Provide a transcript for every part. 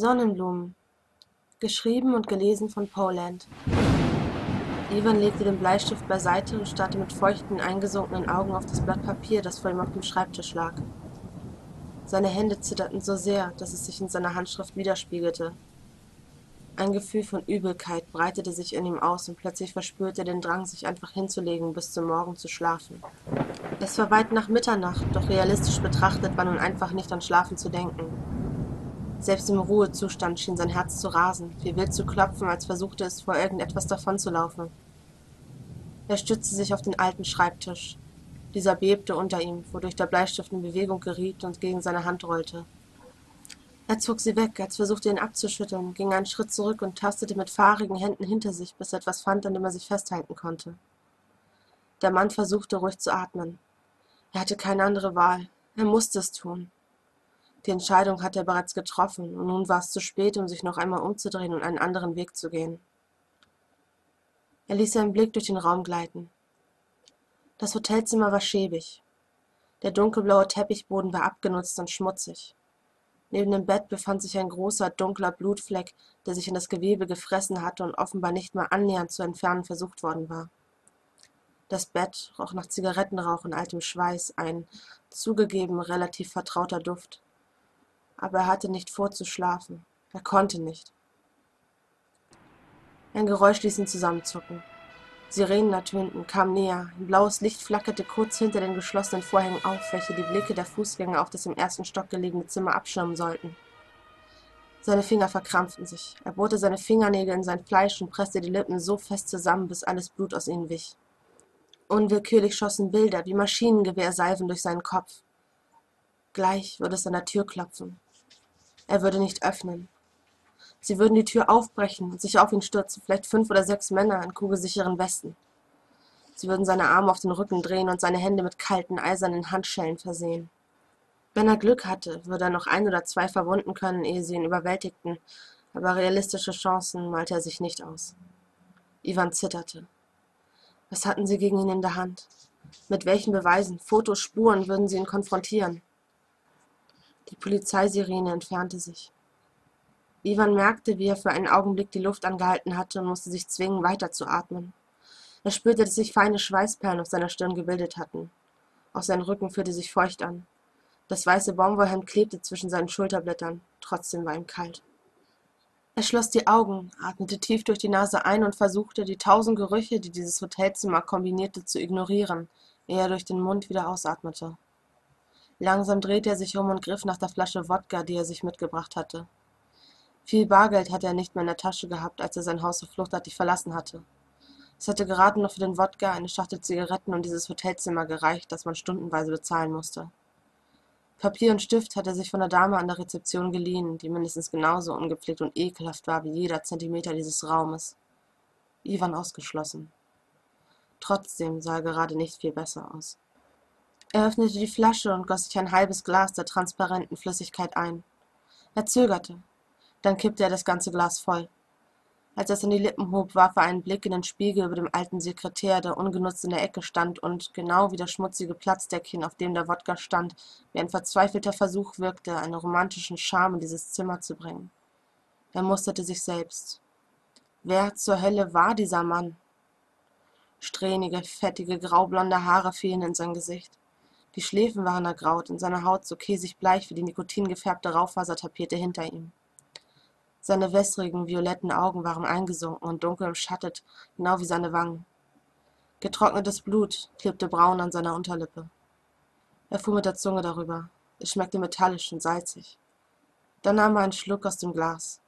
Sonnenblumen. Geschrieben und gelesen von Poland. Ivan legte den Bleistift beiseite und starrte mit feuchten, eingesunkenen Augen auf das Blatt Papier, das vor ihm auf dem Schreibtisch lag. Seine Hände zitterten so sehr, dass es sich in seiner Handschrift widerspiegelte. Ein Gefühl von Übelkeit breitete sich in ihm aus und plötzlich verspürte er den Drang, sich einfach hinzulegen, bis zum Morgen zu schlafen. Es war weit nach Mitternacht, doch realistisch betrachtet war nun einfach nicht an Schlafen zu denken. Selbst im Ruhezustand schien sein Herz zu rasen, wie wild zu klopfen, als versuchte es vor irgendetwas davonzulaufen. Er stützte sich auf den alten Schreibtisch. Dieser bebte unter ihm, wodurch der Bleistift in Bewegung geriet und gegen seine Hand rollte. Er zog sie weg, als versuchte ihn abzuschütteln, ging einen Schritt zurück und tastete mit fahrigen Händen hinter sich, bis er etwas fand, an dem er sich festhalten konnte. Der Mann versuchte ruhig zu atmen. Er hatte keine andere Wahl. Er musste es tun. Die Entscheidung hatte er bereits getroffen, und nun war es zu spät, um sich noch einmal umzudrehen und einen anderen Weg zu gehen. Er ließ seinen Blick durch den Raum gleiten. Das Hotelzimmer war schäbig. Der dunkelblaue Teppichboden war abgenutzt und schmutzig. Neben dem Bett befand sich ein großer, dunkler Blutfleck, der sich in das Gewebe gefressen hatte und offenbar nicht mal annähernd zu entfernen versucht worden war. Das Bett roch nach Zigarettenrauch und altem Schweiß, ein zugegeben relativ vertrauter Duft aber er hatte nicht vor zu schlafen. Er konnte nicht. Ein Geräusch ließ ihn zusammenzucken. Sirenen ertönten, kamen näher. Ein blaues Licht flackerte kurz hinter den geschlossenen Vorhängen auf, welche die Blicke der Fußgänger auf das im ersten Stock gelegene Zimmer abschirmen sollten. Seine Finger verkrampften sich. Er bohrte seine Fingernägel in sein Fleisch und presste die Lippen so fest zusammen, bis alles Blut aus ihnen wich. Unwillkürlich schossen Bilder wie Maschinengewehrsalven durch seinen Kopf. Gleich würde es an der Tür klopfen. Er würde nicht öffnen. Sie würden die Tür aufbrechen und sich auf ihn stürzen, vielleicht fünf oder sechs Männer in kugelsicheren Westen. Sie würden seine Arme auf den Rücken drehen und seine Hände mit kalten, eisernen Handschellen versehen. Wenn er Glück hatte, würde er noch ein oder zwei verwunden können, ehe sie ihn überwältigten, aber realistische Chancen malte er sich nicht aus. Ivan zitterte. Was hatten sie gegen ihn in der Hand? Mit welchen Beweisen, Fotos, Spuren würden sie ihn konfrontieren? Die Polizeisirene entfernte sich. Ivan merkte, wie er für einen Augenblick die Luft angehalten hatte und musste sich zwingen, weiterzuatmen. Er spürte, dass sich feine Schweißperlen auf seiner Stirn gebildet hatten. Auch sein Rücken fühlte sich feucht an. Das weiße Baumwollhemd klebte zwischen seinen Schulterblättern. Trotzdem war ihm kalt. Er schloss die Augen, atmete tief durch die Nase ein und versuchte, die tausend Gerüche, die dieses Hotelzimmer kombinierte, zu ignorieren, ehe er durch den Mund wieder ausatmete. Langsam drehte er sich um und griff nach der Flasche Wodka, die er sich mitgebracht hatte. Viel Bargeld hatte er nicht mehr in der Tasche gehabt, als er sein Haus so fluchtartig verlassen hatte. Es hatte gerade noch für den Wodka, eine Schachtel Zigaretten und dieses Hotelzimmer gereicht, das man stundenweise bezahlen musste. Papier und Stift hatte er sich von der Dame an der Rezeption geliehen, die mindestens genauso ungepflegt und ekelhaft war wie jeder Zentimeter dieses Raumes. Ivan ausgeschlossen. Trotzdem sah er gerade nicht viel besser aus. Er öffnete die Flasche und goss sich ein halbes Glas der transparenten Flüssigkeit ein. Er zögerte. Dann kippte er das ganze Glas voll. Als er es an die Lippen hob, warf er einen Blick in den Spiegel über dem alten Sekretär, der ungenutzt in der Ecke stand und, genau wie das schmutzige Platzdeckchen, auf dem der Wodka stand, wie ein verzweifelter Versuch wirkte, einen romantischen Charme in dieses Zimmer zu bringen. Er musterte sich selbst. Wer zur Hölle war dieser Mann? Strähnige, fettige, graublonde Haare fielen in sein Gesicht. Die Schläfen waren ergraut und seine Haut so käsig bleich wie die nikotingefärbte Raufasertapete hinter ihm. Seine wässrigen, violetten Augen waren eingesunken und dunkel umschattet, genau wie seine Wangen. Getrocknetes Blut klebte braun an seiner Unterlippe. Er fuhr mit der Zunge darüber. Es schmeckte metallisch und salzig. Dann nahm er einen Schluck aus dem Glas.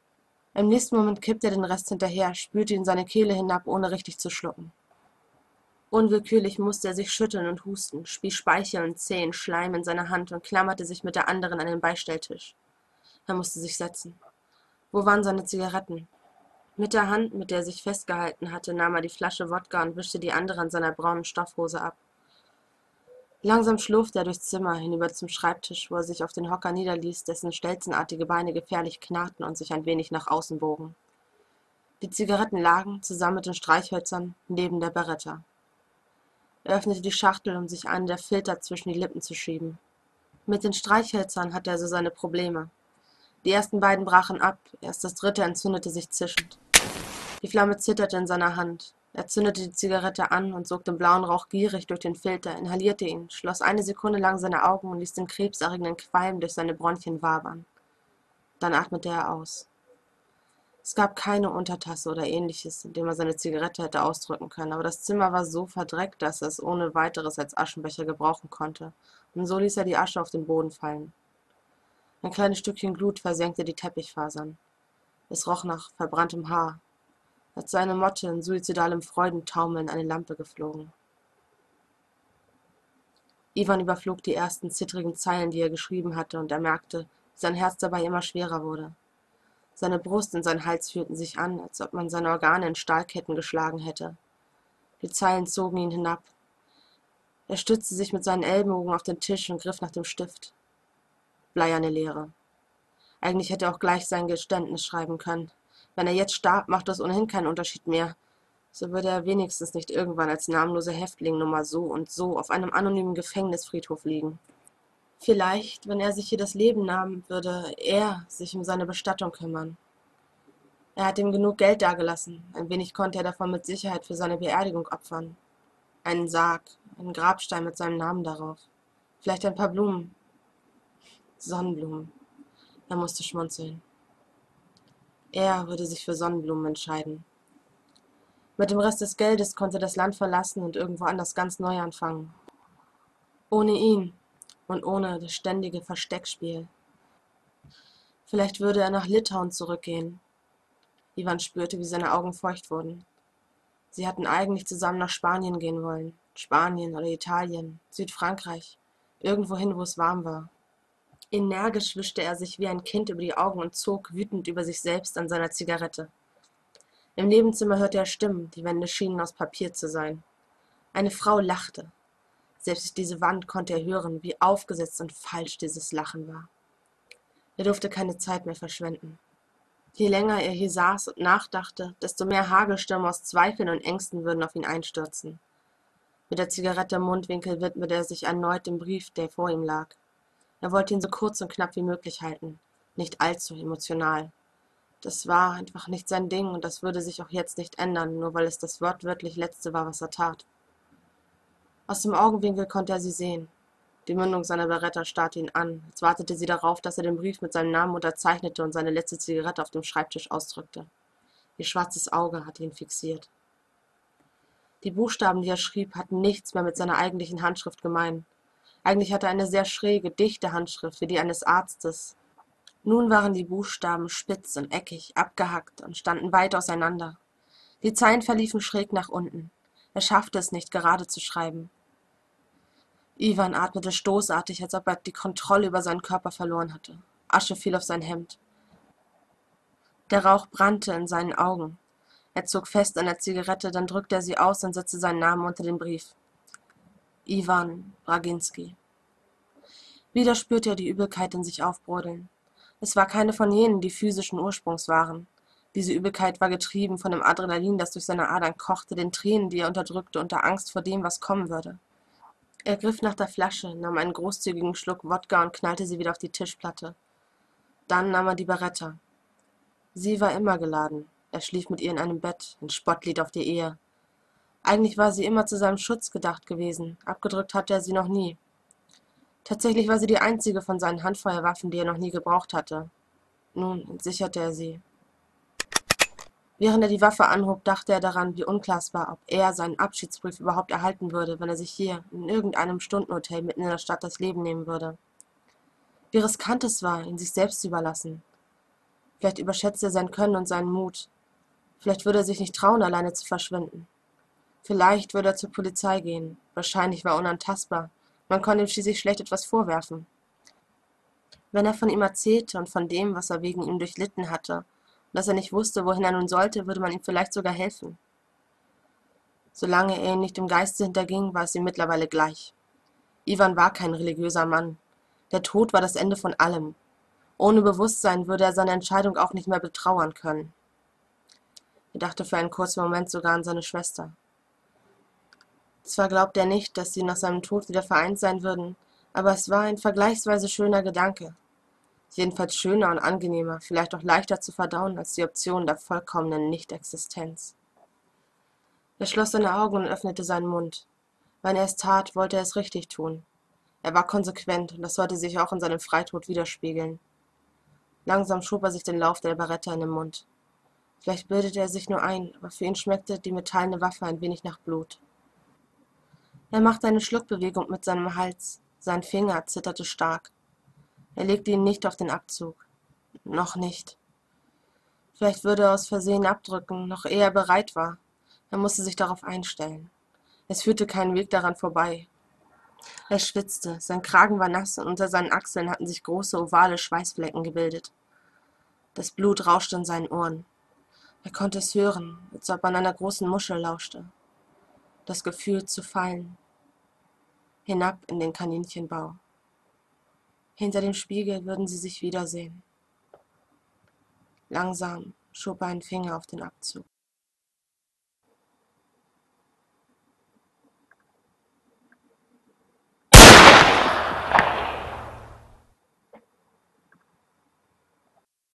Im nächsten Moment kippte er den Rest hinterher, spülte ihn seine Kehle hinab, ohne richtig zu schlucken. Unwillkürlich musste er sich schütteln und husten, spie Speichel und zähen Schleim in seine Hand und klammerte sich mit der anderen an den Beistelltisch. Er musste sich setzen. Wo waren seine Zigaretten? Mit der Hand, mit der er sich festgehalten hatte, nahm er die Flasche Wodka und wischte die andere an seiner braunen Stoffhose ab. Langsam schlurfte er durchs Zimmer hinüber zum Schreibtisch, wo er sich auf den Hocker niederließ, dessen stelzenartige Beine gefährlich knarrten und sich ein wenig nach außen bogen. Die Zigaretten lagen, zusammen mit den Streichhölzern, neben der Beretta. Er öffnete die Schachtel, um sich einen der Filter zwischen die Lippen zu schieben. Mit den Streichhölzern hatte er so seine Probleme. Die ersten beiden brachen ab, erst das dritte entzündete sich zischend. Die Flamme zitterte in seiner Hand. Er zündete die Zigarette an und sog den blauen Rauch gierig durch den Filter, inhalierte ihn, schloss eine Sekunde lang seine Augen und ließ den krebserregenden Qualm durch seine Bronchien wabern. Dann atmete er aus. Es gab keine Untertasse oder ähnliches, in dem er seine Zigarette hätte ausdrücken können, aber das Zimmer war so verdreckt, dass er es ohne weiteres als Aschenbecher gebrauchen konnte, und so ließ er die Asche auf den Boden fallen. Ein kleines Stückchen Glut versenkte die Teppichfasern. Es roch nach verbranntem Haar, als sei eine Motte in suizidalem Freudentaumeln eine Lampe geflogen. Ivan überflog die ersten zittrigen Zeilen, die er geschrieben hatte, und er merkte, wie sein Herz dabei immer schwerer wurde. Seine Brust und sein Hals fühlten sich an, als ob man seine Organe in Stahlketten geschlagen hätte. Die Zeilen zogen ihn hinab. Er stützte sich mit seinen Ellbogen auf den Tisch und griff nach dem Stift bleierne Leere. Eigentlich hätte er auch gleich sein Geständnis schreiben können. Wenn er jetzt starb, macht das ohnehin keinen Unterschied mehr. So würde er wenigstens nicht irgendwann als namenloser Häftling Nummer so und so auf einem anonymen Gefängnisfriedhof liegen. Vielleicht, wenn er sich hier das Leben nahm, würde er sich um seine Bestattung kümmern. Er hat ihm genug Geld dagelassen, ein wenig konnte er davon mit Sicherheit für seine Beerdigung opfern. Einen Sarg, einen Grabstein mit seinem Namen darauf. Vielleicht ein paar Blumen, Sonnenblumen. Er musste schmunzeln. Er würde sich für Sonnenblumen entscheiden. Mit dem Rest des Geldes konnte er das Land verlassen und irgendwo anders ganz neu anfangen. Ohne ihn und ohne das ständige Versteckspiel. Vielleicht würde er nach Litauen zurückgehen. Ivan spürte, wie seine Augen feucht wurden. Sie hatten eigentlich zusammen nach Spanien gehen wollen. Spanien oder Italien, Südfrankreich, irgendwohin, wo es warm war. Energisch wischte er sich wie ein Kind über die Augen und zog wütend über sich selbst an seiner Zigarette. Im Nebenzimmer hörte er Stimmen, die Wände schienen aus Papier zu sein. Eine Frau lachte. Selbst durch diese Wand konnte er hören, wie aufgesetzt und falsch dieses Lachen war. Er durfte keine Zeit mehr verschwenden. Je länger er hier saß und nachdachte, desto mehr Hagelstürme aus Zweifeln und Ängsten würden auf ihn einstürzen. Mit der Zigarette im Mundwinkel widmete er sich erneut dem Brief, der vor ihm lag. Er wollte ihn so kurz und knapp wie möglich halten, nicht allzu emotional. Das war einfach nicht sein Ding und das würde sich auch jetzt nicht ändern, nur weil es das wortwörtlich Letzte war, was er tat. Aus dem Augenwinkel konnte er sie sehen. Die Mündung seiner Beretta starrte ihn an, als wartete sie darauf, dass er den Brief mit seinem Namen unterzeichnete und seine letzte Zigarette auf dem Schreibtisch ausdrückte. Ihr schwarzes Auge hatte ihn fixiert. Die Buchstaben, die er schrieb, hatten nichts mehr mit seiner eigentlichen Handschrift gemein. Eigentlich hatte er eine sehr schräge, dichte Handschrift wie die eines Arztes. Nun waren die Buchstaben spitz und eckig, abgehackt und standen weit auseinander. Die Zeilen verliefen schräg nach unten. Er schaffte es nicht, gerade zu schreiben. Ivan atmete stoßartig, als ob er die Kontrolle über seinen Körper verloren hatte. Asche fiel auf sein Hemd. Der Rauch brannte in seinen Augen. Er zog fest an der Zigarette, dann drückte er sie aus und setzte seinen Namen unter den Brief. Iwan Braginski. Wieder spürte er die Übelkeit in sich aufbrodeln. Es war keine von jenen, die physischen Ursprungs waren. Diese Übelkeit war getrieben von dem Adrenalin, das durch seine Adern kochte, den Tränen, die er unterdrückte, und der Angst vor dem, was kommen würde. Er griff nach der Flasche, nahm einen großzügigen Schluck Wodka und knallte sie wieder auf die Tischplatte. Dann nahm er die Beretta. Sie war immer geladen. Er schlief mit ihr in einem Bett, ein Spottlied auf die Ehe. Eigentlich war sie immer zu seinem Schutz gedacht gewesen, abgedrückt hatte er sie noch nie. Tatsächlich war sie die einzige von seinen Handfeuerwaffen, die er noch nie gebraucht hatte. Nun entsicherte er sie. Während er die Waffe anhob, dachte er daran, wie unklar es war, ob er seinen Abschiedsbrief überhaupt erhalten würde, wenn er sich hier in irgendeinem Stundenhotel mitten in der Stadt das Leben nehmen würde. Wie riskant es war, ihn sich selbst zu überlassen. Vielleicht überschätzte er sein Können und seinen Mut. Vielleicht würde er sich nicht trauen, alleine zu verschwinden. Vielleicht würde er zur Polizei gehen. Wahrscheinlich war er unantastbar. Man konnte ihm schließlich schlecht etwas vorwerfen. Wenn er von ihm erzählte und von dem, was er wegen ihm durchlitten hatte, dass er nicht wusste, wohin er nun sollte, würde man ihm vielleicht sogar helfen. Solange er ihn nicht im Geiste hinterging, war es ihm mittlerweile gleich. Ivan war kein religiöser Mann. Der Tod war das Ende von allem. Ohne Bewusstsein würde er seine Entscheidung auch nicht mehr betrauern können. Er dachte für einen kurzen Moment sogar an seine Schwester. Zwar glaubte er nicht, dass sie nach seinem Tod wieder vereint sein würden, aber es war ein vergleichsweise schöner Gedanke. Jedenfalls schöner und angenehmer, vielleicht auch leichter zu verdauen als die Option der vollkommenen Nichtexistenz. Er schloss seine Augen und öffnete seinen Mund. Wenn er es tat, wollte er es richtig tun. Er war konsequent, und das sollte sich auch in seinem Freitod widerspiegeln. Langsam schob er sich den Lauf der Barrette in den Mund. Vielleicht bildete er sich nur ein, aber für ihn schmeckte die metallene Waffe ein wenig nach Blut. Er machte eine Schluckbewegung mit seinem Hals. Sein Finger zitterte stark. Er legte ihn nicht auf den Abzug. Noch nicht. Vielleicht würde er aus Versehen abdrücken, noch ehe er bereit war. Er musste sich darauf einstellen. Es führte keinen Weg daran vorbei. Er schwitzte, sein Kragen war nass und unter seinen Achseln hatten sich große ovale Schweißflecken gebildet. Das Blut rauschte in seinen Ohren. Er konnte es hören, als ob man einer großen Muschel lauschte. Das Gefühl zu fallen. Hinab in den Kaninchenbau. Hinter dem Spiegel würden sie sich wiedersehen. Langsam schob er einen Finger auf den Abzug.